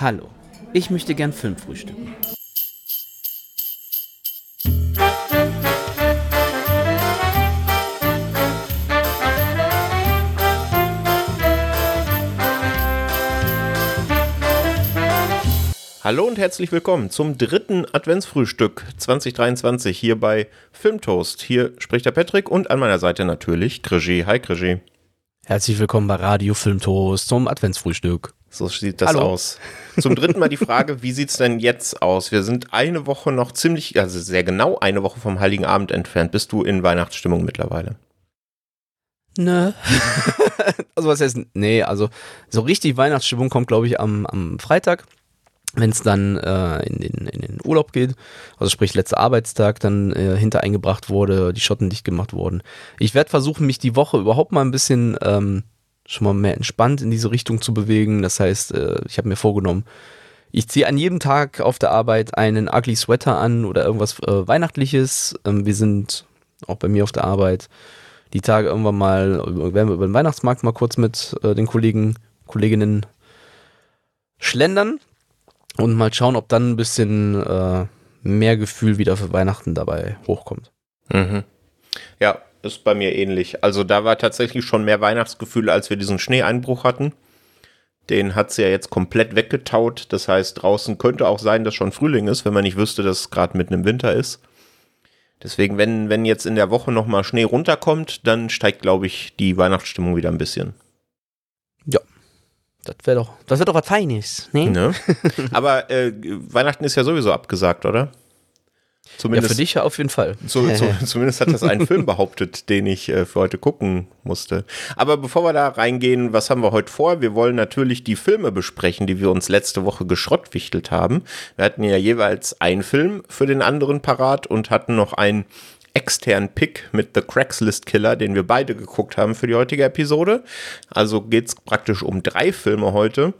Hallo, ich möchte gern Film frühstücken. Hallo und herzlich willkommen zum dritten Adventsfrühstück 2023 hier bei Filmtoast. Hier spricht der Patrick und an meiner Seite natürlich Krigi. Hi Krigi. Herzlich willkommen bei Radio Filmtoast zum Adventsfrühstück. So sieht das Hallo. aus. Zum dritten Mal die Frage, wie sieht es denn jetzt aus? Wir sind eine Woche noch ziemlich, also sehr genau eine Woche vom Heiligen Abend entfernt. Bist du in Weihnachtsstimmung mittlerweile? Nö. also was heißt, nee, also so richtig Weihnachtsstimmung kommt, glaube ich, am, am Freitag wenn es dann äh, in, den, in den Urlaub geht, also sprich letzter Arbeitstag dann äh, hintereingebracht wurde, die Schotten dicht gemacht wurden. Ich werde versuchen, mich die Woche überhaupt mal ein bisschen ähm, schon mal mehr entspannt in diese Richtung zu bewegen. Das heißt, äh, ich habe mir vorgenommen, ich ziehe an jedem Tag auf der Arbeit einen ugly Sweater an oder irgendwas äh, Weihnachtliches. Ähm, wir sind auch bei mir auf der Arbeit die Tage irgendwann mal, werden wir über den Weihnachtsmarkt mal kurz mit äh, den Kollegen, Kolleginnen schlendern und mal schauen, ob dann ein bisschen äh, mehr Gefühl wieder für Weihnachten dabei hochkommt. Mhm. Ja, ist bei mir ähnlich. Also da war tatsächlich schon mehr Weihnachtsgefühl, als wir diesen Schneeeinbruch hatten. Den hat sie ja jetzt komplett weggetaut. Das heißt, draußen könnte auch sein, dass schon Frühling ist, wenn man nicht wüsste, dass es gerade mitten im Winter ist. Deswegen, wenn, wenn jetzt in der Woche nochmal Schnee runterkommt, dann steigt, glaube ich, die Weihnachtsstimmung wieder ein bisschen. Ja, das wäre doch, das doch was Feines, ne? ne? Aber äh, Weihnachten ist ja sowieso abgesagt, oder? Zumindest, ja, für dich ja auf jeden Fall. Zu, zu, zumindest hat das ein Film behauptet, den ich äh, für heute gucken musste. Aber bevor wir da reingehen, was haben wir heute vor? Wir wollen natürlich die Filme besprechen, die wir uns letzte Woche geschrottwichtelt haben. Wir hatten ja jeweils einen Film für den anderen parat und hatten noch einen externen Pick mit The Craigslist Killer, den wir beide geguckt haben für die heutige Episode. Also geht es praktisch um drei Filme heute.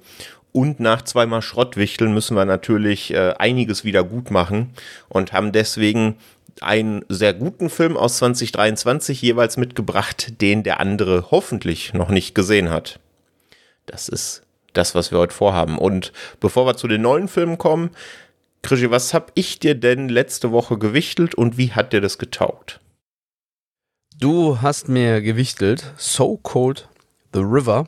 Und nach zweimal Schrottwichteln müssen wir natürlich äh, einiges wieder gut machen und haben deswegen einen sehr guten Film aus 2023 jeweils mitgebracht, den der andere hoffentlich noch nicht gesehen hat. Das ist das, was wir heute vorhaben. Und bevor wir zu den neuen Filmen kommen, Krischi, was hab ich dir denn letzte Woche gewichtelt und wie hat dir das getaugt? Du hast mir gewichtelt So Cold the River,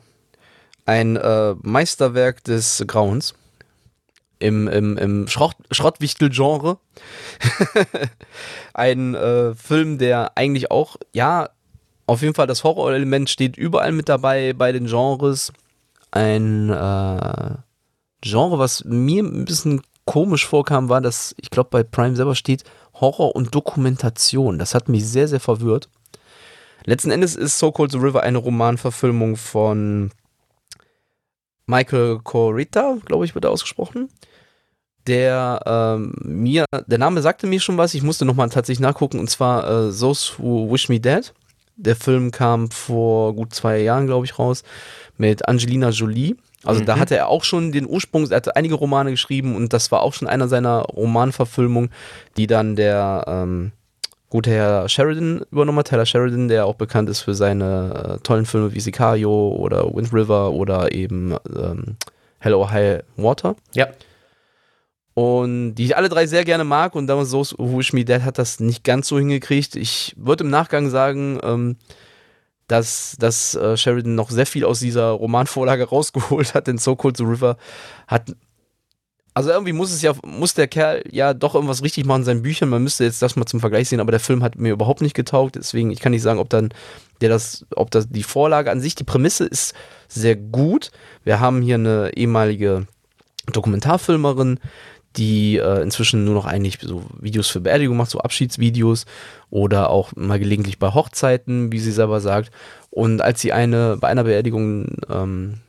ein äh, Meisterwerk des Grauens im, im, im Schrott, Schrottwichtel-Genre. ein äh, Film, der eigentlich auch, ja, auf jeden Fall das Horrorelement steht überall mit dabei bei den Genres. Ein äh, Genre, was mir ein bisschen komisch vorkam, war, dass ich glaube, bei Prime selber steht Horror und Dokumentation. Das hat mich sehr, sehr verwirrt. Letzten Endes ist So Cold the River eine Romanverfilmung von Michael Corita, glaube ich, wird er ausgesprochen. Der ähm, mir, der Name sagte mir schon was, ich musste nochmal tatsächlich nachgucken, und zwar äh, Those Who Wish Me Dead. Der Film kam vor gut zwei Jahren, glaube ich, raus, mit Angelina Jolie. Also mhm. da hatte er auch schon den Ursprung, er hatte einige Romane geschrieben und das war auch schon einer seiner Romanverfilmungen, die dann der ähm, gute Herr Sheridan übernommen hat. Taylor Sheridan, der auch bekannt ist für seine äh, tollen Filme wie Sicario oder Wind River oder eben ähm, Hello High Water. Ja. Und die ich alle drei sehr gerne mag und damals so Wish Me Dead hat das nicht ganz so hingekriegt. Ich würde im Nachgang sagen, ähm, dass, dass äh, Sheridan noch sehr viel aus dieser Romanvorlage rausgeholt hat, denn So Cold the River hat. Also irgendwie muss es ja, muss der Kerl ja doch irgendwas richtig machen in seinen Büchern. Man müsste jetzt das mal zum Vergleich sehen, aber der Film hat mir überhaupt nicht getaugt. Deswegen, ich kann nicht sagen, ob dann der das, ob das die Vorlage an sich, die Prämisse ist sehr gut. Wir haben hier eine ehemalige Dokumentarfilmerin, die äh, inzwischen nur noch eigentlich so Videos für Beerdigung macht, so Abschiedsvideos oder auch mal gelegentlich bei Hochzeiten, wie sie selber sagt. Und als sie eine bei einer Beerdigung ähm,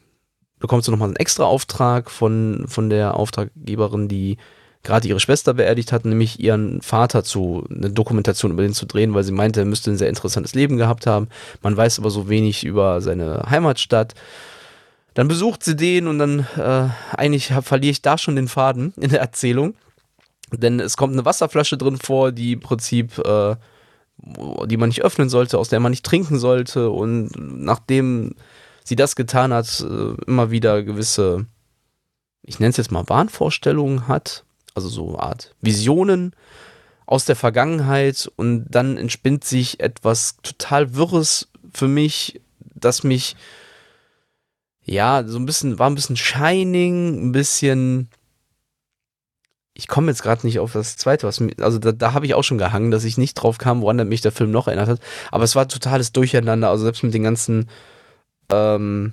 bekommt sie nochmal einen extra Auftrag von, von der Auftraggeberin, die gerade ihre Schwester beerdigt hat, nämlich ihren Vater zu, eine Dokumentation über den zu drehen, weil sie meinte, er müsste ein sehr interessantes Leben gehabt haben. Man weiß aber so wenig über seine Heimatstadt. Dann besucht sie den und dann äh, eigentlich verliere ich da schon den Faden in der Erzählung. Denn es kommt eine Wasserflasche drin vor, die im Prinzip, äh, die man nicht öffnen sollte, aus der man nicht trinken sollte. Und nachdem sie das getan hat, äh, immer wieder gewisse ich nenne es jetzt mal Wahnvorstellungen hat, also so eine Art Visionen aus der Vergangenheit und dann entspinnt sich etwas total Wirres für mich, das mich ja so ein bisschen war ein bisschen Shining, ein bisschen ich komme jetzt gerade nicht auf das zweite, was mir, also da, da habe ich auch schon gehangen, dass ich nicht drauf kam, woran mich der Film noch erinnert hat. Aber es war totales Durcheinander, also selbst mit den ganzen, ähm,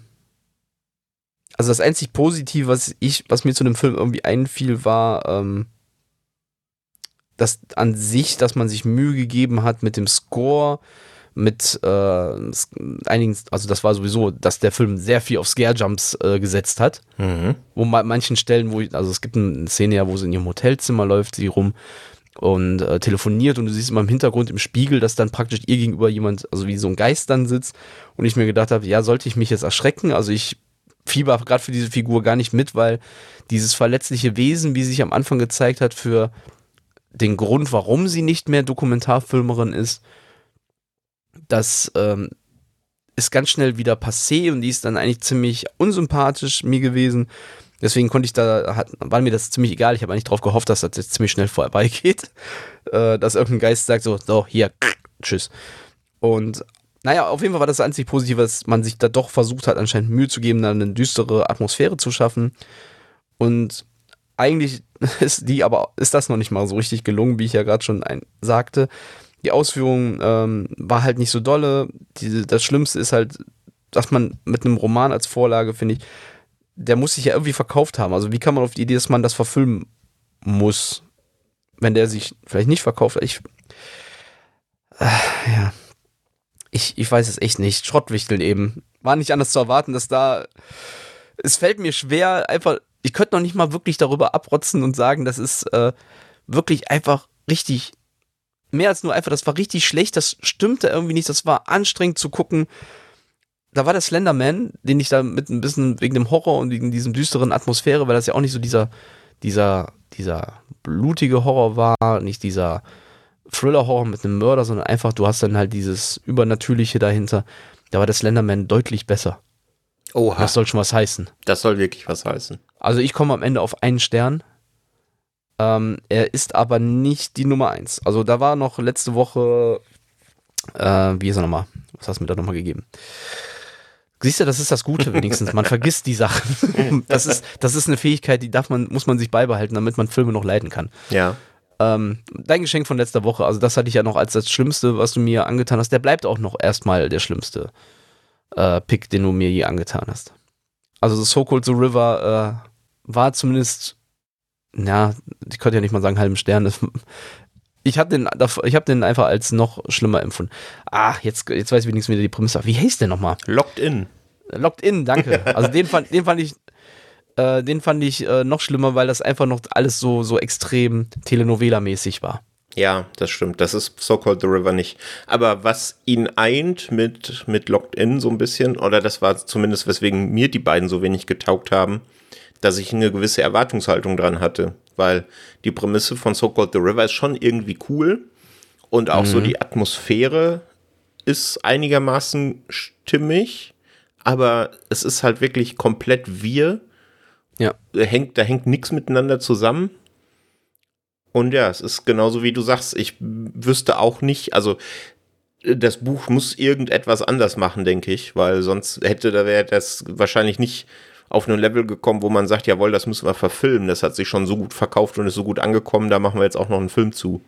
also das einzig Positive, was ich, was mir zu dem Film irgendwie einfiel, war, ähm, dass an sich, dass man sich Mühe gegeben hat mit dem Score, mit äh, einigen, also das war sowieso, dass der Film sehr viel auf Scare-Jumps äh, gesetzt hat. Mhm. Wo man manchen Stellen, wo, ich, also es gibt eine Szene ja, wo sie in ihrem Hotelzimmer läuft, sie rum und äh, telefoniert und du siehst immer im Hintergrund im Spiegel, dass dann praktisch ihr gegenüber jemand, also wie so ein Geist dann sitzt und ich mir gedacht habe, ja, sollte ich mich jetzt erschrecken? Also ich fieber gerade für diese Figur gar nicht mit, weil dieses verletzliche Wesen, wie sich am Anfang gezeigt hat, für den Grund, warum sie nicht mehr Dokumentarfilmerin ist, das ähm, ist ganz schnell wieder passé und die ist dann eigentlich ziemlich unsympathisch mir gewesen. Deswegen konnte ich da, hat, war mir das ziemlich egal. Ich habe eigentlich darauf gehofft, dass das jetzt ziemlich schnell vorbeigeht. Äh, dass irgendein Geist sagt so, so, hier, tschüss. Und naja, auf jeden Fall war das einzig Positive, dass man sich da doch versucht hat, anscheinend Mühe zu geben, da eine düstere Atmosphäre zu schaffen. Und eigentlich ist die aber, ist das noch nicht mal so richtig gelungen, wie ich ja gerade schon ein, sagte die Ausführung ähm, war halt nicht so dolle. Die, das Schlimmste ist halt, dass man mit einem Roman als Vorlage, finde ich, der muss sich ja irgendwie verkauft haben. Also wie kann man auf die Idee, dass man das verfilmen muss, wenn der sich vielleicht nicht verkauft? Ich, äh, ja, ich, ich weiß es echt nicht. Schrottwichteln eben. War nicht anders zu erwarten, dass da, es fällt mir schwer, einfach, ich könnte noch nicht mal wirklich darüber abrotzen und sagen, das ist äh, wirklich einfach richtig mehr als nur einfach, das war richtig schlecht, das stimmte irgendwie nicht, das war anstrengend zu gucken. Da war der Slenderman, den ich da mit ein bisschen wegen dem Horror und wegen diesem düsteren Atmosphäre, weil das ja auch nicht so dieser, dieser, dieser blutige Horror war, nicht dieser Thriller-Horror mit einem Mörder, sondern einfach, du hast dann halt dieses Übernatürliche dahinter. Da war der Slenderman deutlich besser. Oha. Das soll schon was heißen. Das soll wirklich was heißen. Also ich komme am Ende auf einen Stern. Ähm, er ist aber nicht die Nummer 1. Also da war noch letzte Woche, äh, wie ist er nochmal? Was hast du mir da nochmal gegeben? Siehst du, das ist das Gute wenigstens. Man vergisst die Sachen. Das ist, das ist eine Fähigkeit, die darf man, muss man sich beibehalten, damit man Filme noch leiten kann. Ja. Ähm, dein Geschenk von letzter Woche, also das hatte ich ja noch als das Schlimmste, was du mir angetan hast. Der bleibt auch noch erstmal der schlimmste äh, Pick, den du mir je angetan hast. Also So Cold the River äh, war zumindest ja, ich könnte ja nicht mal sagen halben Stern. Ich habe den, ich hab den einfach als noch schlimmer empfunden. Ah, jetzt, jetzt weiß ich wenigstens wieder die Prämisse. Wie heißt der nochmal? Locked In. Locked In, danke. Also den fand, den fand ich, äh, den fand ich äh, noch schlimmer, weil das einfach noch alles so, so extrem Telenovela-mäßig war. Ja, das stimmt. Das ist So Called the River nicht. Aber was ihn eint mit, mit Locked In so ein bisschen, oder das war zumindest, weswegen mir die beiden so wenig getaugt haben, dass ich eine gewisse Erwartungshaltung dran hatte, weil die Prämisse von So Called the River ist schon irgendwie cool und auch mhm. so die Atmosphäre ist einigermaßen stimmig, aber es ist halt wirklich komplett wir. Ja. Da hängt, da hängt nichts miteinander zusammen. Und ja, es ist genauso wie du sagst, ich wüsste auch nicht, also das Buch muss irgendetwas anders machen, denke ich, weil sonst hätte da wäre das wahrscheinlich nicht auf ein Level gekommen, wo man sagt, jawohl, das müssen wir verfilmen. Das hat sich schon so gut verkauft und ist so gut angekommen, da machen wir jetzt auch noch einen Film zu.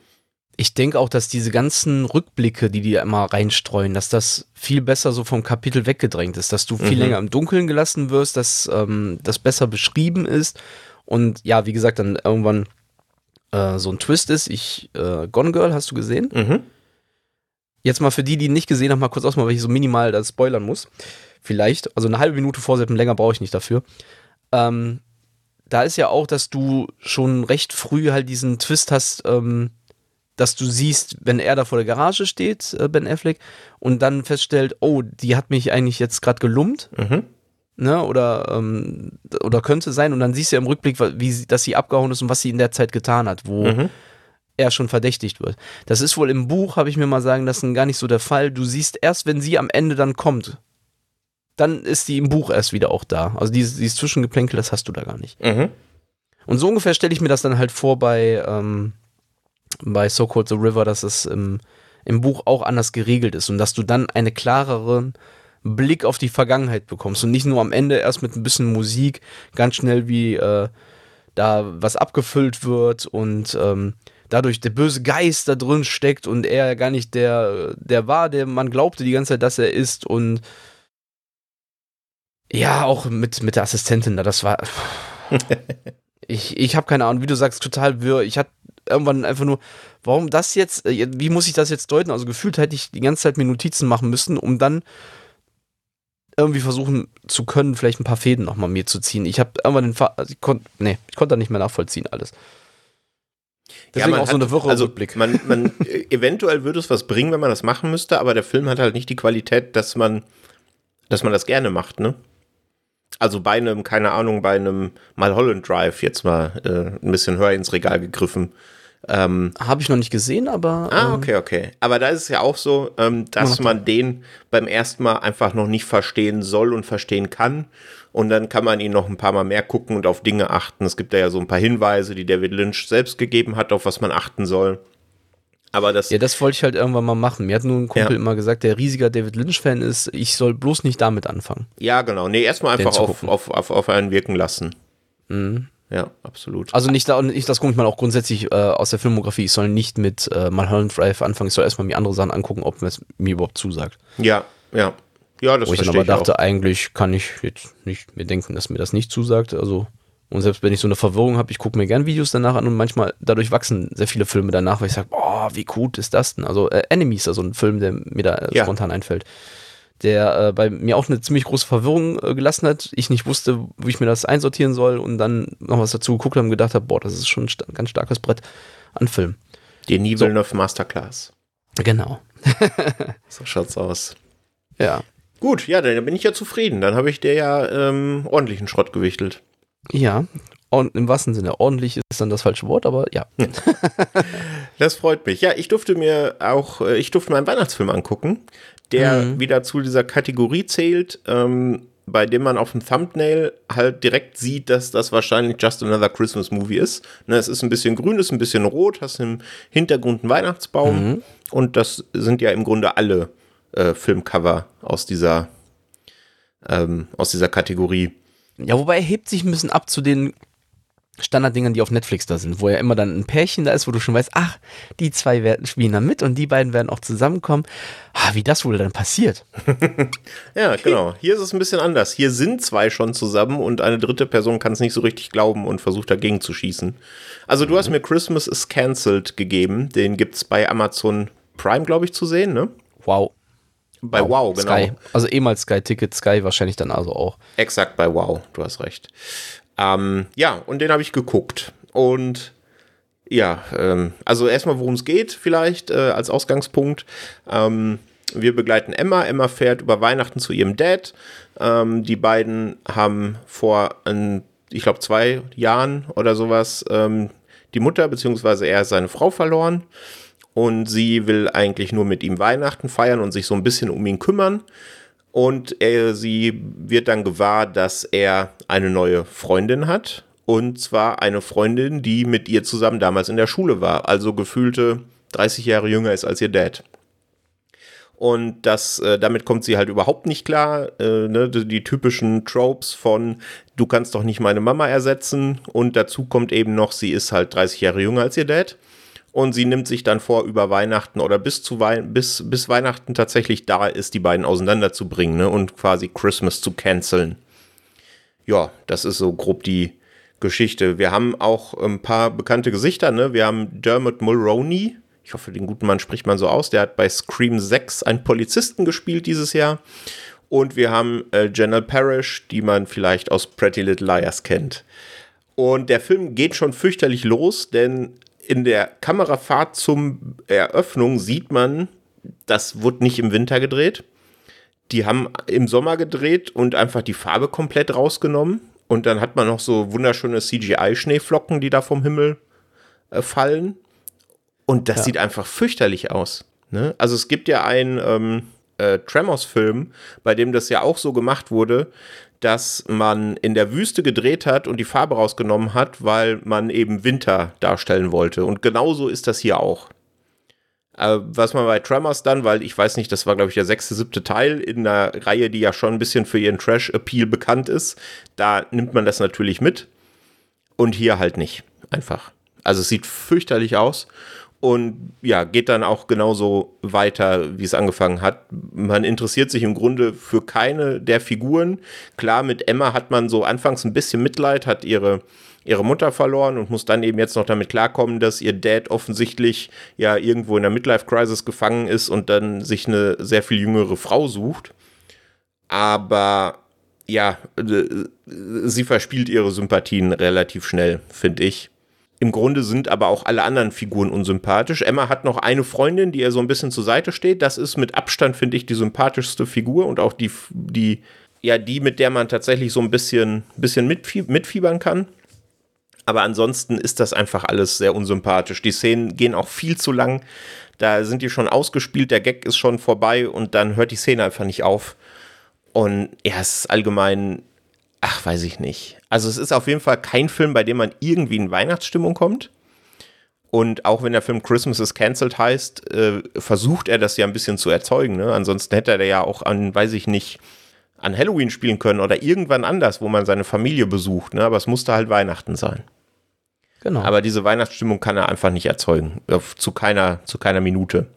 Ich denke auch, dass diese ganzen Rückblicke, die die immer reinstreuen, dass das viel besser so vom Kapitel weggedrängt ist, dass du viel mhm. länger im Dunkeln gelassen wirst, dass ähm, das besser beschrieben ist und ja, wie gesagt, dann irgendwann äh, so ein Twist ist. Ich, äh, Gone Girl, hast du gesehen? Mhm. Jetzt mal für die, die nicht gesehen haben, mal kurz ausmachen, weil ich so minimal das spoilern muss vielleicht. Also eine halbe Minute vorsetzen, länger brauche ich nicht dafür. Ähm, da ist ja auch, dass du schon recht früh halt diesen Twist hast, ähm, dass du siehst, wenn er da vor der Garage steht, äh, Ben Affleck, und dann feststellt, oh, die hat mich eigentlich jetzt gerade gelummt. Mhm. Ne, oder, ähm, oder könnte sein, und dann siehst du ja im Rückblick, wie sie, dass sie abgehauen ist und was sie in der Zeit getan hat, wo mhm. er schon verdächtigt wird. Das ist wohl im Buch, habe ich mir mal sagen lassen, gar nicht so der Fall. Du siehst erst, wenn sie am Ende dann kommt, dann ist die im Buch erst wieder auch da. Also dieses, dieses Zwischengeplänkel, das hast du da gar nicht. Mhm. Und so ungefähr stelle ich mir das dann halt vor bei, ähm, bei So Called the River, dass es im, im Buch auch anders geregelt ist und dass du dann einen klareren Blick auf die Vergangenheit bekommst und nicht nur am Ende erst mit ein bisschen Musik ganz schnell wie äh, da was abgefüllt wird und ähm, dadurch der böse Geist da drin steckt und er gar nicht der, der war, der man glaubte die ganze Zeit, dass er ist und ja, auch mit, mit der Assistentin da, das war. ich ich habe keine Ahnung, wie du sagst, total wirr. Ich hatte irgendwann einfach nur, warum das jetzt, äh, wie muss ich das jetzt deuten? Also gefühlt hätte ich die ganze Zeit mir Notizen machen müssen, um dann irgendwie versuchen zu können, vielleicht ein paar Fäden nochmal mir zu ziehen. Ich habe irgendwann den, Fa also ich konnte, nee, ich konnte da nicht mehr nachvollziehen alles. Deswegen ja, auch so eine Wirre also Rückblick. Man, man, eventuell würde es was bringen, wenn man das machen müsste, aber der Film hat halt nicht die Qualität, dass man, dass man das gerne macht, ne? Also bei einem, keine Ahnung, bei einem Malholland Drive jetzt mal äh, ein bisschen höher ins Regal gegriffen. Ähm, Habe ich noch nicht gesehen, aber. Ah, ähm, okay, okay. Aber da ist es ja auch so, ähm, dass man den beim ersten Mal einfach noch nicht verstehen soll und verstehen kann. Und dann kann man ihn noch ein paar Mal mehr gucken und auf Dinge achten. Es gibt da ja so ein paar Hinweise, die David Lynch selbst gegeben hat, auf was man achten soll. Aber das. Ja, das wollte ich halt irgendwann mal machen. Mir hat nur ein Kumpel ja. immer gesagt, der riesiger David Lynch-Fan ist, ich soll bloß nicht damit anfangen. Ja, genau. Nee, erstmal einfach auf, auf, auf, auf einen wirken lassen. Mhm. Ja, absolut. Also nicht, da, nicht das gucke ich mal auch grundsätzlich äh, aus der Filmografie. Ich soll nicht mit äh, Mulholland Drive anfangen. Ich soll erstmal mir andere Sachen angucken, ob es mir überhaupt zusagt. Ja, ja. Ja, das Wo ich dann aber dachte, auch. eigentlich kann ich jetzt nicht mir denken, dass mir das nicht zusagt. Also, und selbst wenn ich so eine Verwirrung habe, ich gucke mir gern Videos danach an und manchmal dadurch wachsen sehr viele Filme danach, weil ich sage, boah, wie gut ist das denn? Also, äh, Enemies, also ein Film, der mir da äh, ja. spontan einfällt der äh, bei mir auch eine ziemlich große Verwirrung äh, gelassen hat. Ich nicht wusste, wie ich mir das einsortieren soll und dann noch was dazu geguckt habe und gedacht habe, boah, das ist schon ein sta ganz starkes Brett an Film. Die Nivelneuf so. Masterclass. Genau. so schaut's aus. Ja. Gut, ja, dann bin ich ja zufrieden. Dann habe ich dir ja ähm, ordentlichen Schrott gewichtelt. Ja, und im wahrsten Sinne ordentlich ist dann das falsche Wort, aber ja. das freut mich. Ja, ich durfte mir auch, äh, ich durfte mir einen Weihnachtsfilm angucken, der mhm. wieder zu dieser Kategorie zählt, ähm, bei dem man auf dem Thumbnail halt direkt sieht, dass das wahrscheinlich Just Another Christmas Movie ist. Ne, es ist ein bisschen grün, es ist ein bisschen rot, hast im Hintergrund einen Weihnachtsbaum mhm. und das sind ja im Grunde alle äh, Filmcover aus dieser, ähm, aus dieser Kategorie. Ja, wobei er hebt sich ein bisschen ab zu den Standarddingern, die auf Netflix da sind, wo ja immer dann ein Pärchen da ist, wo du schon weißt, ach, die zwei werden, spielen da mit und die beiden werden auch zusammenkommen. Ah, wie das wohl dann passiert. ja, genau. Hier ist es ein bisschen anders. Hier sind zwei schon zusammen und eine dritte Person kann es nicht so richtig glauben und versucht dagegen zu schießen. Also du mhm. hast mir Christmas is Cancelled gegeben. Den gibt es bei Amazon Prime, glaube ich, zu sehen, ne? Wow. Bei Wow, wow genau. Sky. Also ehemals Sky Ticket, Sky wahrscheinlich dann also auch. Exakt bei Wow, du hast recht. Ähm, ja, und den habe ich geguckt. Und ja, ähm, also erstmal, worum es geht, vielleicht äh, als Ausgangspunkt. Ähm, wir begleiten Emma. Emma fährt über Weihnachten zu ihrem Dad. Ähm, die beiden haben vor, ein, ich glaube, zwei Jahren oder sowas ähm, die Mutter bzw. er seine Frau verloren. Und sie will eigentlich nur mit ihm Weihnachten feiern und sich so ein bisschen um ihn kümmern. Und er, sie wird dann gewahr, dass er eine neue Freundin hat. Und zwar eine Freundin, die mit ihr zusammen damals in der Schule war. Also gefühlte 30 Jahre jünger ist als ihr Dad. Und das, äh, damit kommt sie halt überhaupt nicht klar. Äh, ne, die, die, typischen Tropes von, du kannst doch nicht meine Mama ersetzen. Und dazu kommt eben noch, sie ist halt 30 Jahre jünger als ihr Dad. Und sie nimmt sich dann vor, über Weihnachten oder bis zu Wei bis, bis Weihnachten tatsächlich da ist, die beiden auseinanderzubringen ne? und quasi Christmas zu canceln. Ja, das ist so grob die Geschichte. Wir haben auch ein paar bekannte Gesichter. Ne? Wir haben Dermot Mulroney. Ich hoffe, den guten Mann spricht man so aus. Der hat bei Scream 6 einen Polizisten gespielt dieses Jahr. Und wir haben äh, Jenna Parrish, die man vielleicht aus Pretty Little Liars kennt. Und der Film geht schon fürchterlich los, denn in der Kamerafahrt zum Eröffnung sieht man, das wurde nicht im Winter gedreht. Die haben im Sommer gedreht und einfach die Farbe komplett rausgenommen. Und dann hat man noch so wunderschöne CGI-Schneeflocken, die da vom Himmel äh, fallen. Und das ja. sieht einfach fürchterlich aus. Ne? Also es gibt ja ein, ähm, äh, Tremors-Film, bei dem das ja auch so gemacht wurde, dass man in der Wüste gedreht hat und die Farbe rausgenommen hat, weil man eben Winter darstellen wollte. Und genauso ist das hier auch. Äh, was man bei Tremors dann, weil ich weiß nicht, das war glaube ich der sechste, siebte Teil in einer Reihe, die ja schon ein bisschen für ihren Trash-Appeal bekannt ist, da nimmt man das natürlich mit und hier halt nicht. Einfach. Also es sieht fürchterlich aus und ja, geht dann auch genauso weiter, wie es angefangen hat. Man interessiert sich im Grunde für keine der Figuren. Klar, mit Emma hat man so anfangs ein bisschen Mitleid, hat ihre ihre Mutter verloren und muss dann eben jetzt noch damit klarkommen, dass ihr Dad offensichtlich ja irgendwo in der Midlife-Crisis gefangen ist und dann sich eine sehr viel jüngere Frau sucht. Aber ja, äh, sie verspielt ihre Sympathien relativ schnell, finde ich. Im Grunde sind aber auch alle anderen Figuren unsympathisch. Emma hat noch eine Freundin, die ihr so ein bisschen zur Seite steht. Das ist mit Abstand, finde ich, die sympathischste Figur und auch die, die, ja, die, mit der man tatsächlich so ein bisschen, bisschen mitfiebern kann. Aber ansonsten ist das einfach alles sehr unsympathisch. Die Szenen gehen auch viel zu lang. Da sind die schon ausgespielt, der Gag ist schon vorbei und dann hört die Szene einfach nicht auf. Und ja, es ist allgemein, ach, weiß ich nicht. Also es ist auf jeden Fall kein Film, bei dem man irgendwie in Weihnachtsstimmung kommt. Und auch wenn der Film Christmas is Cancelled heißt, äh, versucht er das ja ein bisschen zu erzeugen. Ne? Ansonsten hätte er ja auch an, weiß ich nicht, an Halloween spielen können oder irgendwann anders, wo man seine Familie besucht. Ne? Aber es musste halt Weihnachten sein. Genau. Aber diese Weihnachtsstimmung kann er einfach nicht erzeugen. Zu keiner, zu keiner Minute.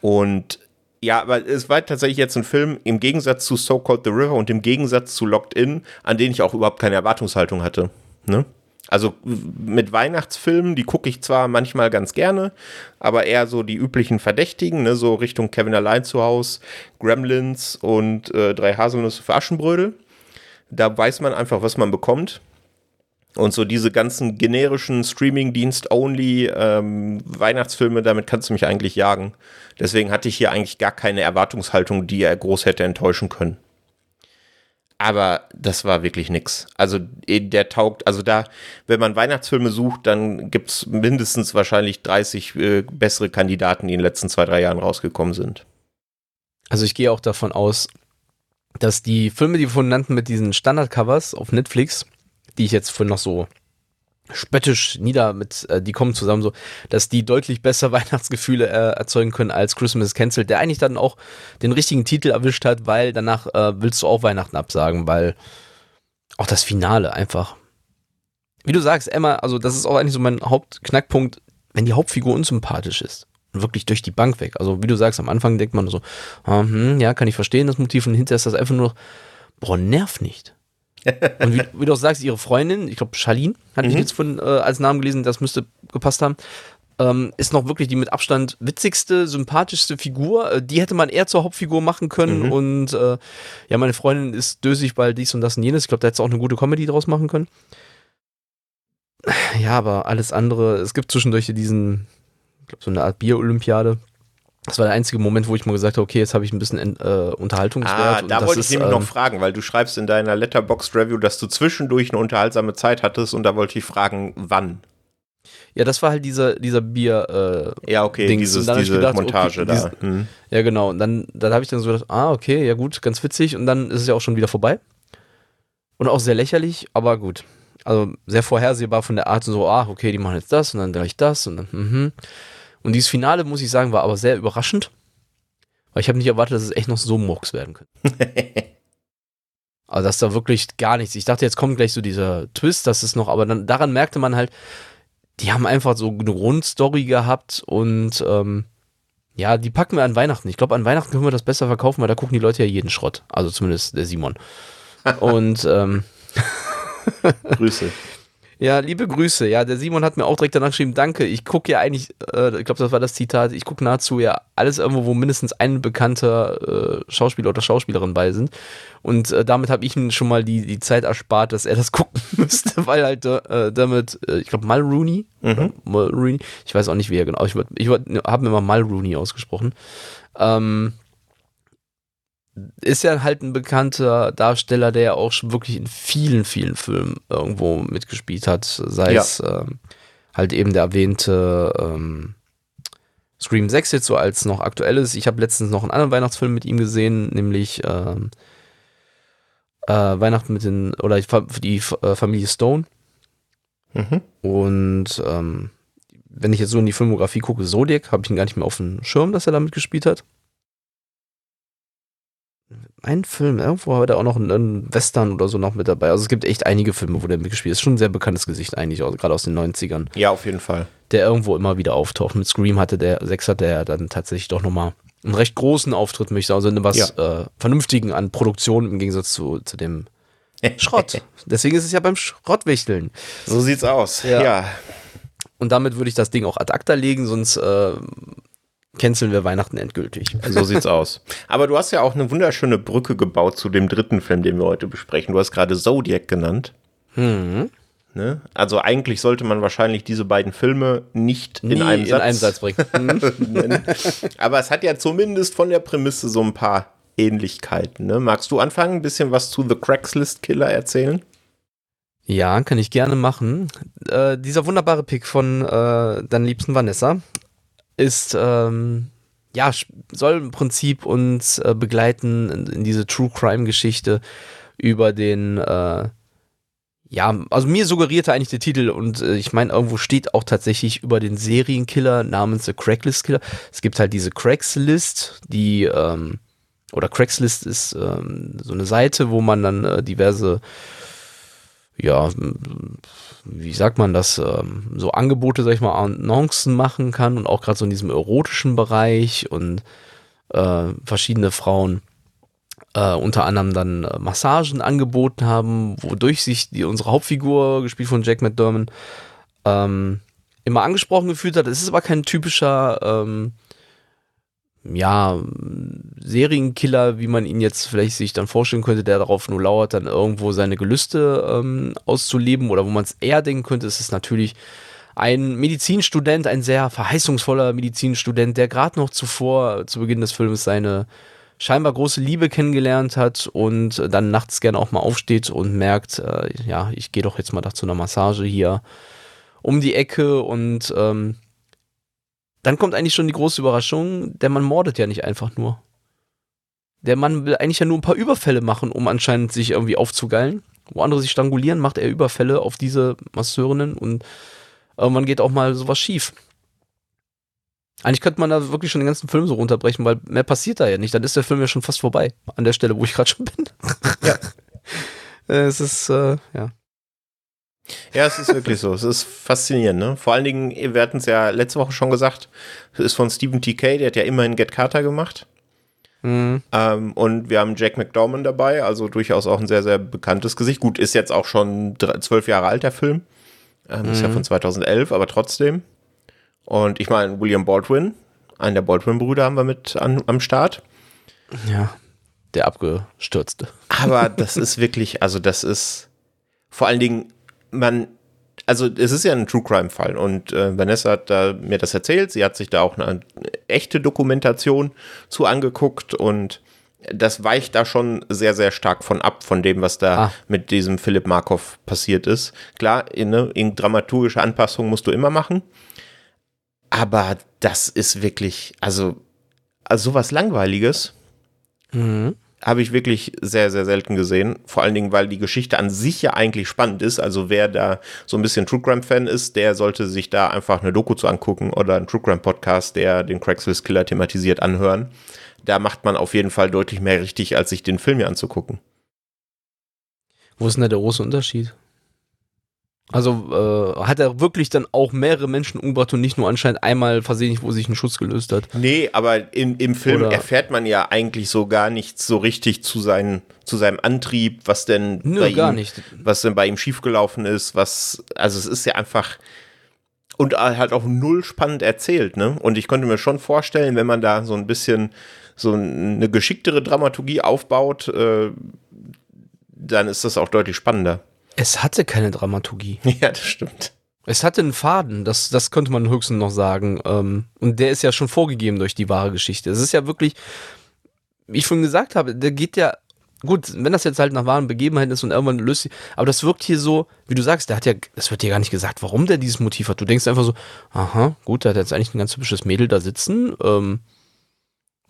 Und ja, aber es war tatsächlich jetzt ein Film im Gegensatz zu So Called the River und im Gegensatz zu Locked In, an den ich auch überhaupt keine Erwartungshaltung hatte. Ne? Also mit Weihnachtsfilmen, die gucke ich zwar manchmal ganz gerne, aber eher so die üblichen Verdächtigen, ne, so Richtung Kevin allein zu Hause, Gremlins und äh, drei Haselnüsse für Aschenbrödel. Da weiß man einfach, was man bekommt. Und so diese ganzen generischen Streaming-Dienst-only ähm, Weihnachtsfilme, damit kannst du mich eigentlich jagen. Deswegen hatte ich hier eigentlich gar keine Erwartungshaltung, die er groß hätte enttäuschen können. Aber das war wirklich nix. Also eh, der taugt, also da, wenn man Weihnachtsfilme sucht, dann gibt es mindestens wahrscheinlich 30 äh, bessere Kandidaten, die in den letzten zwei, drei Jahren rausgekommen sind. Also ich gehe auch davon aus, dass die Filme, die wir vorhin nannten mit diesen Standardcovers auf Netflix, die ich jetzt vorhin noch so spöttisch nieder mit, äh, die kommen zusammen so, dass die deutlich besser Weihnachtsgefühle äh, erzeugen können als Christmas Cancelled, der eigentlich dann auch den richtigen Titel erwischt hat, weil danach äh, willst du auch Weihnachten absagen, weil auch das Finale einfach. Wie du sagst, Emma, also das ist auch eigentlich so mein Hauptknackpunkt, wenn die Hauptfigur unsympathisch ist. Und wirklich durch die Bank weg. Also wie du sagst, am Anfang denkt man so, ah, hm, ja, kann ich verstehen, das Motiv, und hinterher ist das einfach nur, boah, nerv nicht. Und wie, wie, du auch sagst, ihre Freundin, ich glaube Charlene, hatte mhm. ich jetzt von, äh, als Namen gelesen, das müsste gepasst haben, ähm, ist noch wirklich die mit Abstand witzigste, sympathischste Figur. Äh, die hätte man eher zur Hauptfigur machen können. Mhm. Und äh, ja, meine Freundin ist dösig, weil dies und das und jenes. Ich glaube, da hätte es auch eine gute Comedy draus machen können. Ja, aber alles andere, es gibt zwischendurch diesen, ich glaube, so eine Art Bier-Olympiade. Das war der einzige Moment, wo ich mal gesagt habe, okay, jetzt habe ich ein bisschen äh, Unterhaltungswert. Ah, da wollte ich ist, nämlich ähm, noch fragen, weil du schreibst in deiner Letterboxd Review, dass du zwischendurch eine unterhaltsame Zeit hattest und da wollte ich fragen, wann. Ja, das war halt dieser, dieser Bier. Äh, ja, okay, Dings. dieses, diese gedacht, Montage okay, da. hm. Ja, genau. Und dann, dann habe ich dann so gedacht, ah, okay, ja gut, ganz witzig. Und dann ist es ja auch schon wieder vorbei. Und auch sehr lächerlich, aber gut. Also sehr vorhersehbar von der Art und so, ah, okay, die machen jetzt das und dann gleich das und dann, mhm. Und dieses Finale, muss ich sagen, war aber sehr überraschend. Weil ich habe nicht erwartet, dass es echt noch so Murks werden könnte. also, dass da wirklich gar nichts. Ich dachte, jetzt kommt gleich so dieser Twist, das ist noch, aber dann, daran merkte man halt, die haben einfach so eine Grundstory gehabt und ähm, ja, die packen wir an Weihnachten. Ich glaube, an Weihnachten können wir das besser verkaufen, weil da gucken die Leute ja jeden Schrott. Also zumindest der Simon. und ähm, Grüße. Ja, liebe Grüße. Ja, der Simon hat mir auch direkt danach geschrieben, danke. Ich gucke ja eigentlich, äh, ich glaube, das war das Zitat, ich gucke nahezu ja alles irgendwo, wo mindestens ein bekannter äh, Schauspieler oder Schauspielerin bei sind. Und äh, damit habe ich ihm schon mal die, die Zeit erspart, dass er das gucken müsste, weil halt äh, damit, äh, ich glaube, Mulrooney, mhm. Mulrooney, ich weiß auch nicht, wie er genau, ich, ich habe mir mal Mulrooney ausgesprochen. Ähm, ist ja halt ein bekannter Darsteller, der ja auch schon wirklich in vielen, vielen Filmen irgendwo mitgespielt hat. Sei ja. es ähm, halt eben der erwähnte, ähm, Scream 6 jetzt so als noch aktuelles. Ich habe letztens noch einen anderen Weihnachtsfilm mit ihm gesehen, nämlich ähm, äh, Weihnachten mit den, oder die äh, Familie Stone. Mhm. Und ähm, wenn ich jetzt so in die Filmografie gucke, Zodiac, habe ich ihn gar nicht mehr auf dem Schirm, dass er damit gespielt hat. Ein Film, irgendwo hat er auch noch einen, Western oder so noch mit dabei. Also es gibt echt einige Filme, wo der mitgespielt ist. Ist schon ein sehr bekanntes Gesicht eigentlich, gerade aus den 90ern. Ja, auf jeden Fall. Der irgendwo immer wieder auftaucht. Mit Scream hatte der, 6 hatte er dann tatsächlich doch nochmal einen recht großen Auftritt, möchte ich sagen. Also was ja. äh, Vernünftigen an Produktion im Gegensatz zu, zu dem Schrott. Deswegen ist es ja beim Schrottwichteln. So sieht's aus. Ja. ja. Und damit würde ich das Ding auch ad acta legen, sonst äh, canceln wir Weihnachten endgültig. So sieht's aus. Aber du hast ja auch eine wunderschöne Brücke gebaut zu dem dritten Film, den wir heute besprechen. Du hast gerade Zodiac genannt. Mhm. Ne? Also eigentlich sollte man wahrscheinlich diese beiden Filme nicht Nie in einem Satz, in einem Satz bringen. Aber es hat ja zumindest von der Prämisse so ein paar Ähnlichkeiten. Ne? Magst du anfangen, ein bisschen was zu The Craigslist Killer erzählen? Ja, kann ich gerne machen. Äh, dieser wunderbare Pick von äh, deiner liebsten Vanessa ist, ähm, ja, soll im Prinzip uns äh, begleiten in, in, diese True Crime Geschichte über den, äh, ja, also mir suggerierte eigentlich der Titel und äh, ich meine, irgendwo steht auch tatsächlich über den Serienkiller namens The Craigslist Killer. Es gibt halt diese Craigslist, die, ähm, oder Craigslist ist ähm, so eine Seite, wo man dann äh, diverse ja, wie sagt man das, ähm, so Angebote, sag ich mal, Annoncen machen kann und auch gerade so in diesem erotischen Bereich und äh, verschiedene Frauen äh, unter anderem dann äh, Massagen angeboten haben, wodurch sich die, unsere Hauptfigur, gespielt von Jack McDermott, ähm, immer angesprochen gefühlt hat. Es ist aber kein typischer ähm, ja, Serienkiller, wie man ihn jetzt vielleicht sich dann vorstellen könnte, der darauf nur lauert, dann irgendwo seine Gelüste ähm, auszuleben oder wo man es eher denken könnte, ist es natürlich ein Medizinstudent, ein sehr verheißungsvoller Medizinstudent, der gerade noch zuvor, zu Beginn des Films, seine scheinbar große Liebe kennengelernt hat und dann nachts gerne auch mal aufsteht und merkt, äh, ja, ich gehe doch jetzt mal da zu einer Massage hier um die Ecke und ähm, dann kommt eigentlich schon die große Überraschung, der Mann mordet ja nicht einfach nur. Der Mann will eigentlich ja nur ein paar Überfälle machen, um anscheinend sich irgendwie aufzugeilen. Wo andere sich strangulieren, macht er Überfälle auf diese Masseurinnen und irgendwann geht auch mal sowas schief. Eigentlich könnte man da wirklich schon den ganzen Film so runterbrechen, weil mehr passiert da ja nicht. Dann ist der Film ja schon fast vorbei. An der Stelle, wo ich gerade schon bin. ja. es ist, äh, ja. Ja, es ist wirklich so. Es ist faszinierend. Ne? Vor allen Dingen, wir hatten es ja letzte Woche schon gesagt, es ist von Stephen T.K., der hat ja immerhin Get Carter gemacht. Mhm. Ähm, und wir haben Jack McDormand dabei, also durchaus auch ein sehr, sehr bekanntes Gesicht. Gut, ist jetzt auch schon zwölf Jahre alt, der Film. Ähm, mhm. Ist ja mhm. von 2011, aber trotzdem. Und ich meine, William Baldwin, einen der Baldwin-Brüder haben wir mit an, am Start. Ja, der abgestürzte. Aber das ist wirklich, also das ist vor allen Dingen man, also es ist ja ein True Crime Fall und äh, Vanessa hat da mir das erzählt. Sie hat sich da auch eine echte Dokumentation zu angeguckt und das weicht da schon sehr, sehr stark von ab, von dem, was da ah. mit diesem Philipp Markov passiert ist. Klar, in, ne, dramaturgische Anpassungen musst du immer machen. Aber das ist wirklich, also, also sowas Langweiliges. Mhm habe ich wirklich sehr, sehr selten gesehen. Vor allen Dingen, weil die Geschichte an sich ja eigentlich spannend ist. Also wer da so ein bisschen True Crime Fan ist, der sollte sich da einfach eine Doku zu angucken oder einen True Crime Podcast, der den Craigslist Killer thematisiert, anhören. Da macht man auf jeden Fall deutlich mehr richtig, als sich den Film hier anzugucken. Wo ist denn da der große Unterschied? Also äh, hat er wirklich dann auch mehrere Menschen umgebracht und nicht nur anscheinend einmal versehentlich, wo sich ein Schuss gelöst hat? Nee, aber im, im Film Oder erfährt man ja eigentlich so gar nichts so richtig zu, seinen, zu seinem Antrieb, was denn Nö, bei gar ihm, nicht. was denn bei ihm schiefgelaufen ist, was, also es ist ja einfach und halt auch null spannend erzählt, ne? Und ich konnte mir schon vorstellen, wenn man da so ein bisschen so eine geschicktere Dramaturgie aufbaut, äh, dann ist das auch deutlich spannender. Es hatte keine Dramaturgie. Ja, das stimmt. Es hatte einen Faden, das, das könnte man höchstens noch sagen. Ähm, und der ist ja schon vorgegeben durch die wahre Geschichte. Es ist ja wirklich, wie ich schon gesagt habe, der geht ja gut, wenn das jetzt halt nach wahren Begebenheiten ist und irgendwann löst sich, aber das wirkt hier so, wie du sagst, der hat ja, das wird dir gar nicht gesagt, warum der dieses Motiv hat. Du denkst einfach so, aha, gut, der hat jetzt eigentlich ein ganz typisches Mädel da sitzen, ähm,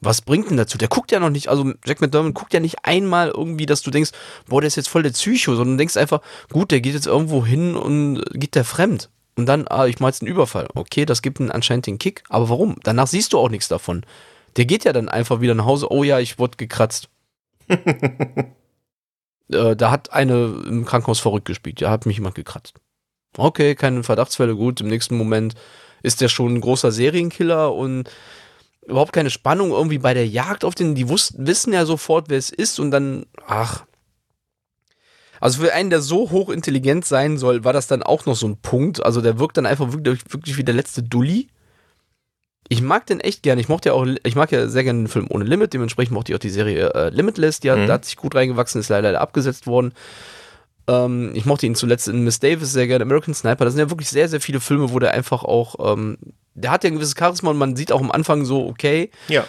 was bringt denn dazu? Der guckt ja noch nicht, also Jack McDermott guckt ja nicht einmal irgendwie, dass du denkst, boah, der ist jetzt voll der Psycho, sondern denkst einfach, gut, der geht jetzt irgendwo hin und geht der fremd. Und dann, ah, ich mach jetzt einen Überfall. Okay, das gibt einen anscheinend den Kick, aber warum? Danach siehst du auch nichts davon. Der geht ja dann einfach wieder nach Hause, oh ja, ich wurde gekratzt. äh, da hat eine im Krankenhaus verrückt gespielt, ja, hat mich jemand gekratzt. Okay, keine Verdachtsfälle, gut, im nächsten Moment ist der schon ein großer Serienkiller und überhaupt keine Spannung irgendwie bei der Jagd auf den, die wussten, wissen ja sofort, wer es ist und dann, ach. Also für einen, der so hochintelligent sein soll, war das dann auch noch so ein Punkt. Also der wirkt dann einfach wirklich, wirklich wie der letzte Dulli. Ich mag den echt gerne. Ich mochte ja auch, ich mag ja sehr gerne den Film ohne Limit. Dementsprechend mochte ich auch die Serie äh, Limitless. Die hat, mhm. da hat sich gut reingewachsen, ist leider, leider abgesetzt worden. Ähm, ich mochte ihn zuletzt in Miss Davis sehr gerne, American Sniper. Das sind ja wirklich sehr, sehr viele Filme, wo der einfach auch, ähm, der hat ja ein gewisses Charisma und man sieht auch am Anfang so, okay. Ja.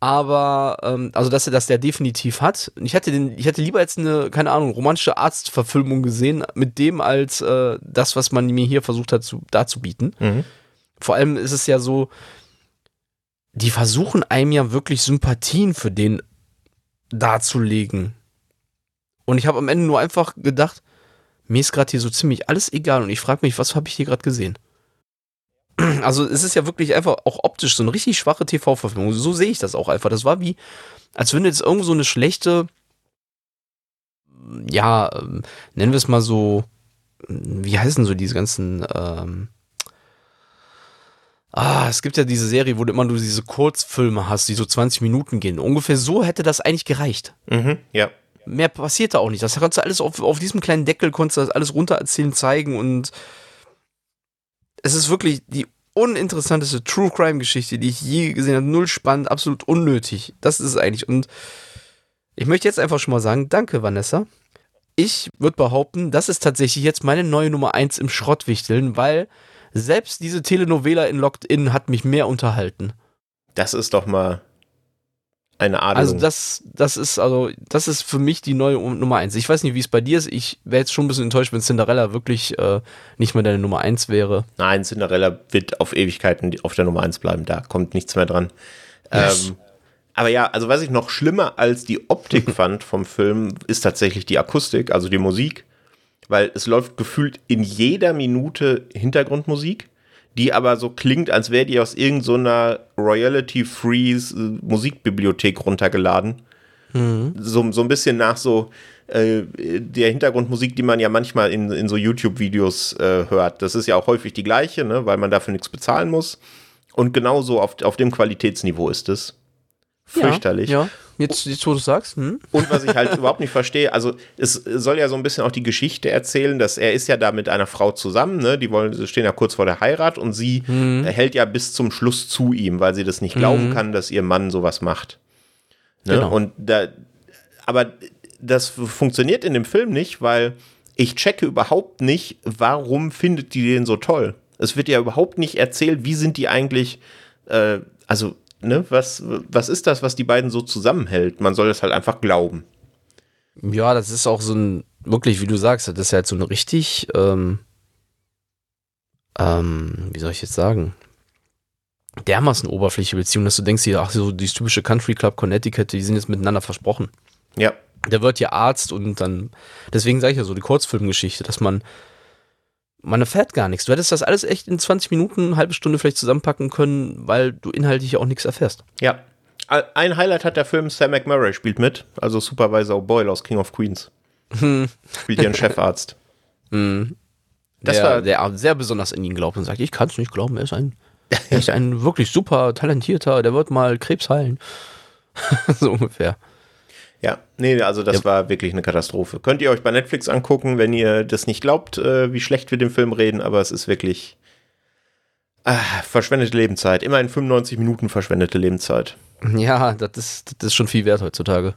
Aber, ähm, also, dass er das der definitiv hat. Ich hätte, den, ich hätte lieber jetzt eine, keine Ahnung, romantische Arztverfilmung gesehen mit dem als äh, das, was man mir hier versucht hat zu, darzubieten. Mhm. Vor allem ist es ja so, die versuchen einem ja wirklich Sympathien für den darzulegen. Und ich habe am Ende nur einfach gedacht, mir ist gerade hier so ziemlich alles egal und ich frage mich, was habe ich hier gerade gesehen? Also es ist ja wirklich einfach auch optisch so eine richtig schwache TV-Verfilmung. So sehe ich das auch einfach. Das war wie, als wenn jetzt irgendwo so eine schlechte, ja, ähm, nennen wir es mal so, wie heißen so diese ganzen, ähm, Ah, es gibt ja diese Serie, wo du immer nur diese Kurzfilme hast, die so 20 Minuten gehen. Ungefähr so hätte das eigentlich gereicht. Mhm, ja mehr passiert da auch nicht. Das kannst du alles auf, auf diesem kleinen Deckel, konntest du das alles runtererzählen, zeigen und es ist wirklich die uninteressanteste True Crime Geschichte, die ich je gesehen habe. Null spannend, absolut unnötig. Das ist es eigentlich. Und ich möchte jetzt einfach schon mal sagen, danke Vanessa. Ich würde behaupten, das ist tatsächlich jetzt meine neue Nummer 1 im Schrottwichteln, weil selbst diese Telenovela in Locked In hat mich mehr unterhalten. Das ist doch mal eine Art. Also das, das ist also, das ist für mich die neue Nummer eins. Ich weiß nicht, wie es bei dir ist. Ich wäre jetzt schon ein bisschen enttäuscht, wenn Cinderella wirklich äh, nicht mehr deine Nummer eins wäre. Nein, Cinderella wird auf Ewigkeiten auf der Nummer eins bleiben. Da kommt nichts mehr dran. Yes. Ähm, aber ja, also was ich noch schlimmer als die Optik fand vom Film, ist tatsächlich die Akustik, also die Musik. Weil es läuft gefühlt in jeder Minute Hintergrundmusik die aber so klingt, als wäre die aus irgendeiner so Royalty-Free äh, Musikbibliothek runtergeladen. Mhm. So, so ein bisschen nach so äh, der Hintergrundmusik, die man ja manchmal in, in so YouTube-Videos äh, hört. Das ist ja auch häufig die gleiche, ne, weil man dafür nichts bezahlen muss. Und genauso auf, auf dem Qualitätsniveau ist es. Fürchterlich. Ja, ja. Jetzt, jetzt wo du sagst. Hm? Und was ich halt überhaupt nicht verstehe, also es soll ja so ein bisschen auch die Geschichte erzählen, dass er ist ja da mit einer Frau zusammen, ne? Die wollen, stehen ja kurz vor der Heirat und sie hm. hält ja bis zum Schluss zu ihm, weil sie das nicht glauben hm. kann, dass ihr Mann sowas macht. Ne? Genau. Und da, aber das funktioniert in dem Film nicht, weil ich checke überhaupt nicht, warum findet die den so toll. Es wird ja überhaupt nicht erzählt, wie sind die eigentlich, äh, also ne, was, was ist das, was die beiden so zusammenhält? Man soll das halt einfach glauben. Ja, das ist auch so ein, wirklich, wie du sagst, das ist halt so eine richtig, ähm, ähm, wie soll ich jetzt sagen, dermaßen oberflächliche Beziehung, dass du denkst, ach, so dieses typische Country Club Connecticut, die sind jetzt miteinander versprochen. Ja. Der wird ja Arzt und dann, deswegen sage ich ja so, die Kurzfilmgeschichte, dass man man erfährt gar nichts. Du hättest das alles echt in 20 Minuten, eine halbe Stunde vielleicht zusammenpacken können, weil du inhaltlich auch nichts erfährst. Ja. Ein Highlight hat der Film, Sam McMurray spielt mit, also Supervisor O'Boyle aus King of Queens. Hm. Spielt einen Chefarzt. Hm. Das der, war der sehr besonders in ihn glaubt und sagt, ich kann es nicht glauben, er ist ein, er ist ein wirklich super talentierter, der wird mal Krebs heilen. so ungefähr. Ja, nee, also das ja. war wirklich eine Katastrophe. Könnt ihr euch bei Netflix angucken, wenn ihr das nicht glaubt, äh, wie schlecht wir den Film reden, aber es ist wirklich ah, verschwendete Lebenszeit. Immerhin 95 Minuten verschwendete Lebenszeit. Ja, das ist, das ist schon viel wert heutzutage.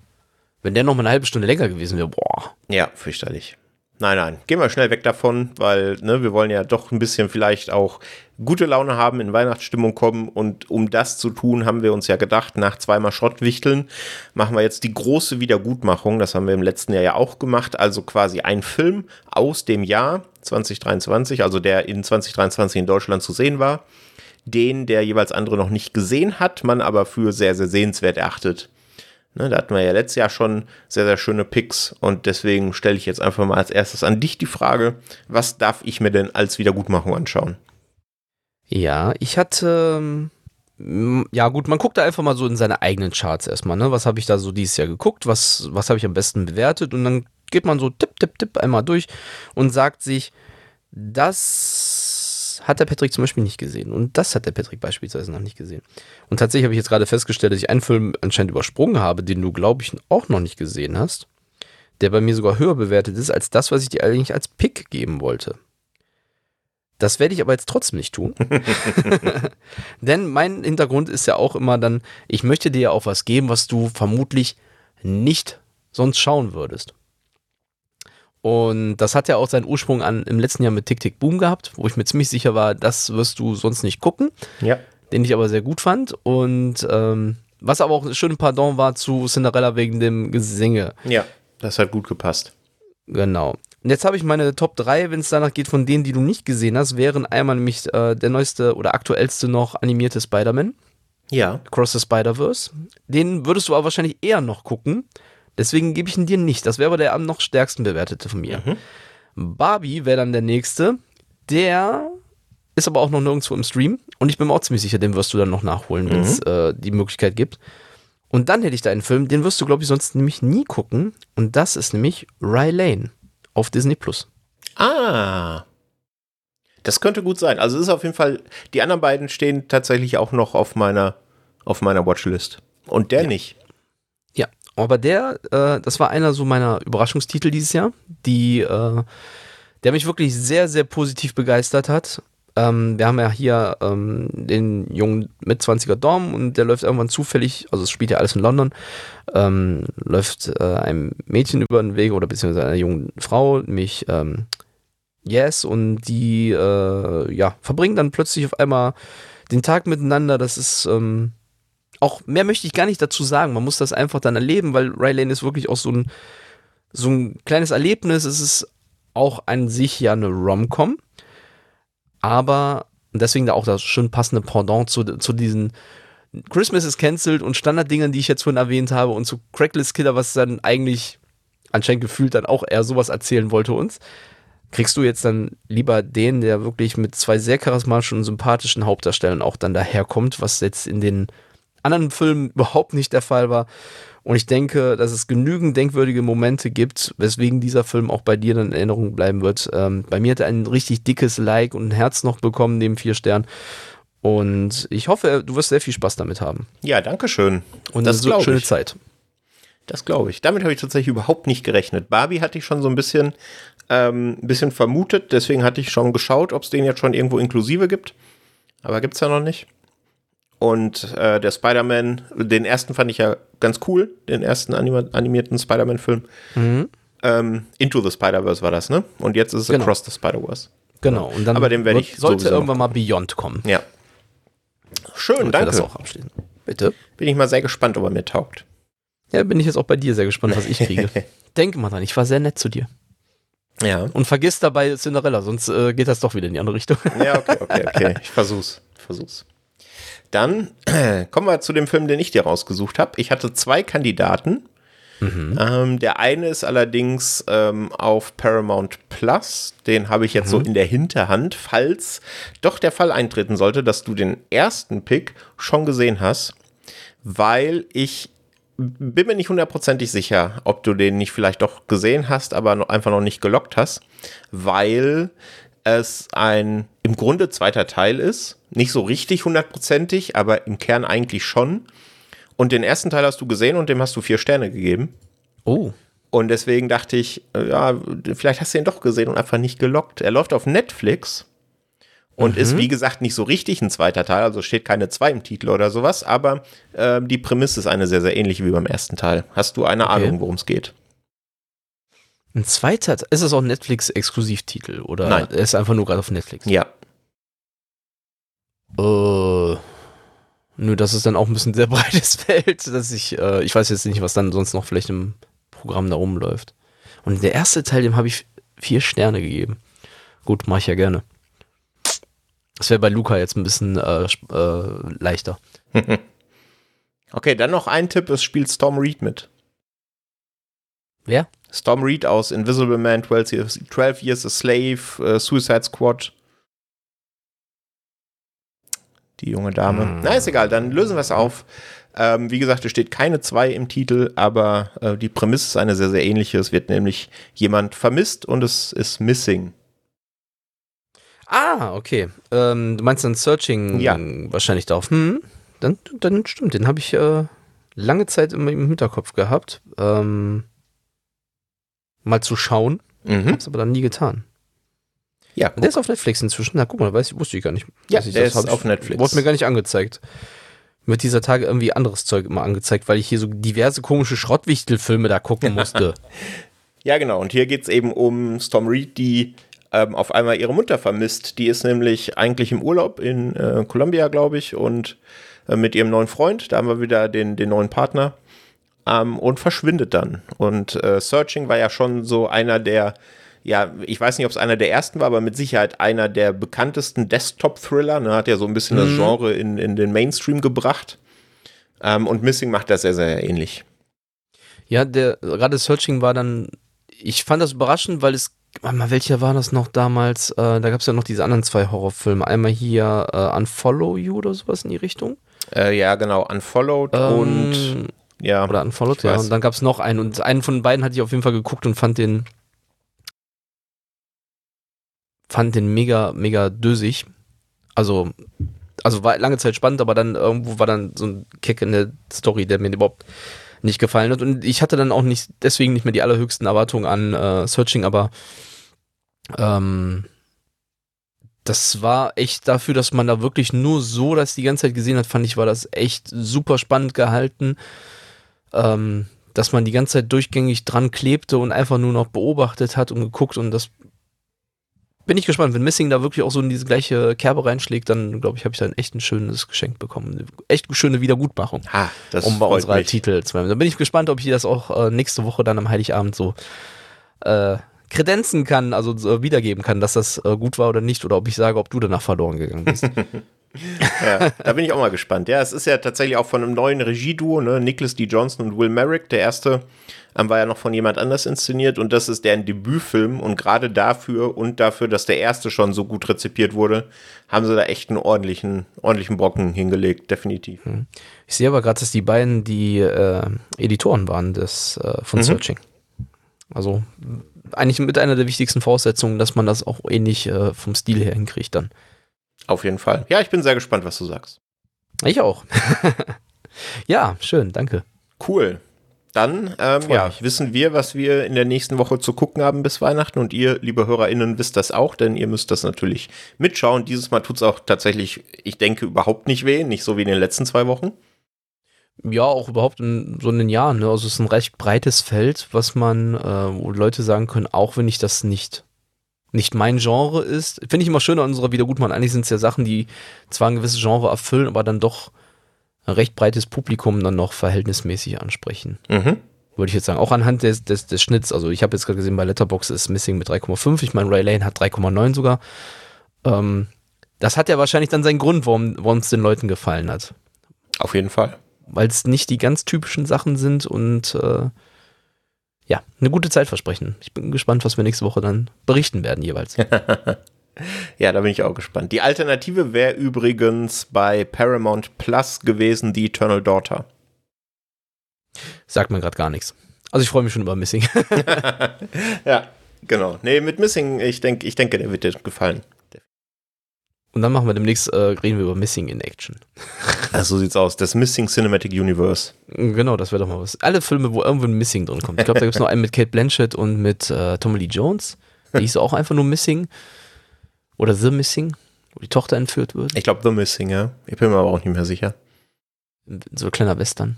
Wenn der noch mal eine halbe Stunde länger gewesen wäre, boah. Ja, fürchterlich. Nein, nein. Gehen wir schnell weg davon, weil ne, wir wollen ja doch ein bisschen vielleicht auch gute Laune haben, in Weihnachtsstimmung kommen. Und um das zu tun, haben wir uns ja gedacht, nach zweimal Schrottwichteln machen wir jetzt die große Wiedergutmachung. Das haben wir im letzten Jahr ja auch gemacht. Also quasi ein Film aus dem Jahr 2023, also der in 2023 in Deutschland zu sehen war. Den der jeweils andere noch nicht gesehen hat, man aber für sehr, sehr sehenswert erachtet. Ne, da hatten wir ja letztes Jahr schon sehr, sehr schöne Picks und deswegen stelle ich jetzt einfach mal als erstes an dich die Frage, was darf ich mir denn als Wiedergutmachung anschauen? Ja, ich hatte. ähm, Ja, gut, man guckt da einfach mal so in seine eigenen Charts erstmal, ne? Was habe ich da so dieses Jahr geguckt? Was, was habe ich am besten bewertet? Und dann geht man so tipp, tipp, tipp einmal durch und sagt sich, das hat der Patrick zum Beispiel nicht gesehen. Und das hat der Patrick beispielsweise noch nicht gesehen. Und tatsächlich habe ich jetzt gerade festgestellt, dass ich einen Film anscheinend übersprungen habe, den du, glaube ich, auch noch nicht gesehen hast. Der bei mir sogar höher bewertet ist als das, was ich dir eigentlich als Pick geben wollte. Das werde ich aber jetzt trotzdem nicht tun. Denn mein Hintergrund ist ja auch immer dann, ich möchte dir ja auch was geben, was du vermutlich nicht sonst schauen würdest. Und das hat ja auch seinen Ursprung an im letzten Jahr mit Tick Tick Boom gehabt, wo ich mir ziemlich sicher war, das wirst du sonst nicht gucken, Ja. den ich aber sehr gut fand. Und ähm, was aber auch ein schönes Pardon war zu Cinderella wegen dem Gesinge. Ja, das hat gut gepasst. Genau. Und jetzt habe ich meine Top 3, wenn es danach geht, von denen, die du nicht gesehen hast, wären einmal nämlich äh, der neueste oder aktuellste noch animierte Spider-Man, Ja. Cross the Spider-Verse. Den würdest du aber wahrscheinlich eher noch gucken. Deswegen gebe ich ihn dir nicht. Das wäre aber der am noch stärksten bewertete von mir. Barbie wäre dann der nächste. Der ist aber auch noch nirgendwo im Stream. Und ich bin mir auch ziemlich sicher, den wirst du dann noch nachholen, wenn es äh, die Möglichkeit gibt. Und dann hätte ich da einen Film, den wirst du, glaube ich, sonst nämlich nie gucken. Und das ist nämlich Rye Lane auf Disney Plus. Ah. Das könnte gut sein. Also es ist auf jeden Fall, die anderen beiden stehen tatsächlich auch noch auf meiner, auf meiner Watchlist. Und der nicht. Aber der, äh, das war einer so meiner Überraschungstitel dieses Jahr, die, äh, der mich wirklich sehr, sehr positiv begeistert hat. Ähm, wir haben ja hier ähm, den jungen Mitzwanziger Dom und der läuft irgendwann zufällig, also es spielt ja alles in London, ähm, läuft äh, einem Mädchen über den Weg oder beziehungsweise einer jungen Frau, nämlich ähm, Yes, und die äh, ja, verbringen dann plötzlich auf einmal den Tag miteinander. Das ist ähm, auch mehr möchte ich gar nicht dazu sagen. Man muss das einfach dann erleben, weil Rylane ist wirklich auch so ein, so ein kleines Erlebnis. Es ist auch an sich ja eine Rom-Com, aber deswegen da auch das schön passende Pendant zu, zu diesen Christmas is cancelled und Standarddingern, die ich jetzt vorhin erwähnt habe und zu Crackless Killer, was dann eigentlich anscheinend gefühlt dann auch eher sowas erzählen wollte uns. Kriegst du jetzt dann lieber den, der wirklich mit zwei sehr charismatischen und sympathischen Hauptdarstellern auch dann daherkommt, was jetzt in den anderen Filmen überhaupt nicht der Fall war. Und ich denke, dass es genügend denkwürdige Momente gibt, weswegen dieser Film auch bei dir dann in Erinnerung bleiben wird. Ähm, bei mir hat er ein richtig dickes Like und ein Herz noch bekommen, neben vier Sternen. Und ich hoffe, du wirst sehr viel Spaß damit haben. Ja, danke schön. Und das eine so glaube schöne ich. Zeit. Das glaube ich. Damit habe ich tatsächlich überhaupt nicht gerechnet. Barbie hatte ich schon so ein bisschen, ähm, ein bisschen vermutet. Deswegen hatte ich schon geschaut, ob es den jetzt schon irgendwo inklusive gibt. Aber gibt es ja noch nicht. Und äh, der Spider-Man, den ersten fand ich ja ganz cool, den ersten anima animierten Spider-Man-Film. Mhm. Ähm, Into the Spider-Verse war das, ne? Und jetzt ist es Genau. Across the Spider-Verse. Genau. Und dann Aber den werde ich sollte irgendwann mal Beyond kommen. Ja. Schön, Damit wir danke. das auch abschließen. Bitte. Bin ich mal sehr gespannt, ob er mir taugt. Ja, bin ich jetzt auch bei dir sehr gespannt, was ich kriege. Denk mal dran, ich war sehr nett zu dir. Ja. Und vergiss dabei Cinderella, sonst äh, geht das doch wieder in die andere Richtung. Ja, okay, okay, okay. Ich versuch's. Versuch's. Dann kommen wir zu dem Film, den ich dir rausgesucht habe. Ich hatte zwei Kandidaten. Ähm, der eine ist allerdings ähm, auf Paramount Plus. Den habe ich jetzt so in der Hinterhand, falls doch der Fall eintreten sollte, dass du den ersten Pick schon gesehen hast, weil ich bin mir nicht hundertprozentig sicher, ob du den nicht vielleicht doch gesehen hast, aber noch, einfach noch nicht gelockt hast, weil es ein im Grunde zweiter Teil ist. Nicht so richtig hundertprozentig, aber im Kern eigentlich schon. Und den ersten Teil hast du gesehen und dem hast du vier Sterne gegeben. Oh. Und deswegen dachte ich, äh, ja, vielleicht hast du ihn doch gesehen und einfach nicht gelockt. Er läuft auf Netflix und ist, wie gesagt, nicht so richtig ein zweiter Teil, also steht keine zwei im Titel oder sowas, aber äh, die Prämisse ist eine sehr, sehr ähnliche wie beim ersten Teil. Hast du eine Okay. Ahnung, worum es geht? Ein zweiter, ist es auch ein Netflix-Exklusivtitel oder Nein. er ist einfach nur gerade auf Netflix? Ja. Äh, nö, das ist dann auch ein bisschen sehr breites Feld, dass ich, äh, ich weiß jetzt nicht, was dann sonst noch vielleicht im Programm da rumläuft. Und der erste Teil, dem habe ich vier Sterne gegeben. Gut, mache ich ja gerne. Das wäre bei Luca jetzt ein bisschen äh, äh, leichter. Okay, dann noch ein Tipp, es spielt Storm Reed mit. Wer? Storm Reed aus Invisible Man, 12 Years, 12 Years a Slave, äh, Suicide Squad. Die junge Dame. Hm. Na, ist egal, dann lösen wir es auf. Ähm, wie gesagt, es steht keine 2 im Titel, aber äh, die Prämisse ist eine sehr, sehr ähnliche. Es wird nämlich jemand vermisst und es ist Missing. Ah, okay. Ähm, du meinst dann Searching Ja. wahrscheinlich darauf. Hm, dann, dann stimmt, den habe ich äh, lange Zeit immer im Hinterkopf gehabt. Ähm, mal zu schauen, Mhm. hab's aber dann nie getan. Ja, Der ist auf Netflix inzwischen. Na, guck mal, weiß, wusste ich gar nicht. Ja, ich der das ist hab. auf Netflix. Wurde mir gar nicht angezeigt. Mir wird dieser Tage irgendwie anderes Zeug immer angezeigt, weil ich hier so diverse komische Schrottwichtelfilme da gucken musste. Ja, genau. Und hier geht es eben um Storm Reed, die ähm, auf einmal ihre Mutter vermisst. Die ist nämlich eigentlich im Urlaub in äh, Columbia, glaube ich, und äh, mit ihrem neuen Freund. Da haben wir wieder den, den neuen Partner. Ähm, und verschwindet dann. Und äh, Searching war ja schon so einer der, ja, ich weiß nicht, ob es einer der ersten war, aber mit Sicherheit einer der bekanntesten Desktop-Thriller. Ne, hat ja so ein bisschen das Genre in, in den Mainstream gebracht. Ähm, und Missing macht das sehr, sehr ähnlich. Ja, der gerade Searching war dann, ich fand das überraschend, weil es, mal, welcher war das noch damals? Äh, da gab es ja noch diese anderen zwei Horrorfilme. Einmal hier äh, Unfollow You oder sowas in die Richtung. Äh, ja, genau. Unfollowed und Ähm, ja. oder Unfollowed, ja. Und dann gab es noch einen und einen von beiden hatte ich auf jeden Fall geguckt und fand den fand den mega, mega dösig. Also, also war lange Zeit spannend, aber dann irgendwo war dann so ein Kick in der Story, der mir überhaupt nicht gefallen hat. Und ich hatte dann auch nicht, deswegen nicht mehr die allerhöchsten Erwartungen an äh, Searching, aber ähm, das war echt dafür, dass man da wirklich nur so das die ganze Zeit gesehen hat, fand ich, war das echt super spannend gehalten. Ähm, dass man die ganze Zeit durchgängig dran klebte und einfach nur noch beobachtet hat und geguckt und das bin ich gespannt. Wenn Missing da wirklich auch so in diese gleiche Kerbe reinschlägt, dann glaube ich, habe ich da ein echt ein schönes Geschenk bekommen. Eine echt schöne Wiedergutmachung, Ha, das um bei unserer mich. Titel zu bleiben. Da bin ich gespannt, ob ich das auch äh, nächste Woche dann am Heiligabend so äh, kredenzen kann, also so wiedergeben kann, dass das äh, gut war oder nicht, oder ob ich sage, ob du danach verloren gegangen bist. Ja, da bin ich auch mal gespannt. Ja, es ist ja tatsächlich auch von einem neuen Regieduo, ne? Nicholas D. Johnson und Will Merrick. Der erste ähm, war ja noch von jemand anders inszeniert und das ist deren Debütfilm. Und gerade dafür und dafür, dass der erste schon so gut rezipiert wurde, haben sie da echt einen ordentlichen, ordentlichen Brocken hingelegt, definitiv. Ich sehe aber gerade, dass die beiden die äh, Editoren waren des, äh, von Mhm. Searching. Also eigentlich mit einer der wichtigsten Voraussetzungen, dass man das auch ähnlich äh, vom Stil her hinkriegt dann. Auf jeden Fall. Ja, ich bin sehr gespannt, was du sagst. Ich auch. ja, schön, danke. Cool. Dann ähm, ja, wissen wir, was wir in der nächsten Woche zu gucken haben bis Weihnachten. Und ihr, liebe HörerInnen, wisst das auch, denn ihr müsst das natürlich mitschauen. Dieses Mal tut es auch tatsächlich, ich denke, überhaupt nicht weh. Nicht so wie in den letzten zwei Wochen. Ja, auch überhaupt in so einen Jahren. Ne? Also es ist ein recht breites Feld, was man, äh, wo Leute sagen können, auch wenn ich das nicht nicht mein Genre ist. Finde ich immer schön an unserer Wiedergutmann. Eigentlich sind es ja Sachen, die zwar ein gewisses Genre erfüllen, aber dann doch ein recht breites Publikum dann noch verhältnismäßig ansprechen. Mhm. Würde ich jetzt sagen. Auch anhand des, des, des Schnitts. Also ich habe jetzt gerade gesehen, bei Letterboxd ist Missing mit 3,5. Ich meine, Ray Lane hat 3,9 sogar. Ähm, das hat ja wahrscheinlich dann seinen Grund, warum es den Leuten gefallen hat Auf jeden Fall. weil es nicht die ganz typischen Sachen sind und äh, ja, eine gute Zeit versprechen. Ich bin gespannt, was wir nächste Woche dann berichten werden jeweils. Ja, da bin ich auch gespannt. Die Alternative wäre übrigens bei Paramount Plus gewesen, die Eternal Daughter. Sagt mir gerade gar nichts. Also ich freue mich schon über Missing. Ja, genau. Nee, mit Missing, ich, denk, ich denke, der wird dir gefallen. Und dann machen wir demnächst, äh, reden wir über Missing in Action. Also so sieht's aus. Das Missing Cinematic Universe. Genau, das wäre doch mal was. Alle Filme, wo irgendwo ein Missing drin kommt. Ich glaube, da gibt es noch einen mit Kate Blanchett und mit äh, Tommy Lee Jones. Die hieß auch einfach nur Missing. Oder The Missing, wo die Tochter entführt wird. Ich glaube, The Missing, ja. Ich bin mir aber auch nicht mehr sicher. So ein kleiner Western.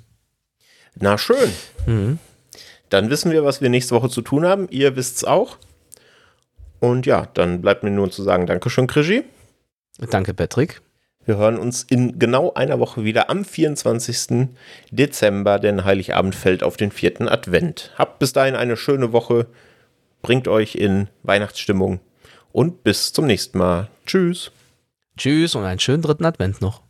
Na schön. Mhm. dann wissen wir, was wir nächste Woche zu tun haben. Ihr wisst es auch. Und ja, dann bleibt mir nur zu sagen, Dankeschön, Krischi. Danke, Patrick. Wir hören uns in genau einer Woche wieder am 24. Dezember, denn Heiligabend fällt auf den vierten Advent. Habt bis dahin eine schöne Woche, bringt euch in Weihnachtsstimmung und bis zum nächsten Mal. Tschüss. Tschüss und einen schönen dritten Advent noch.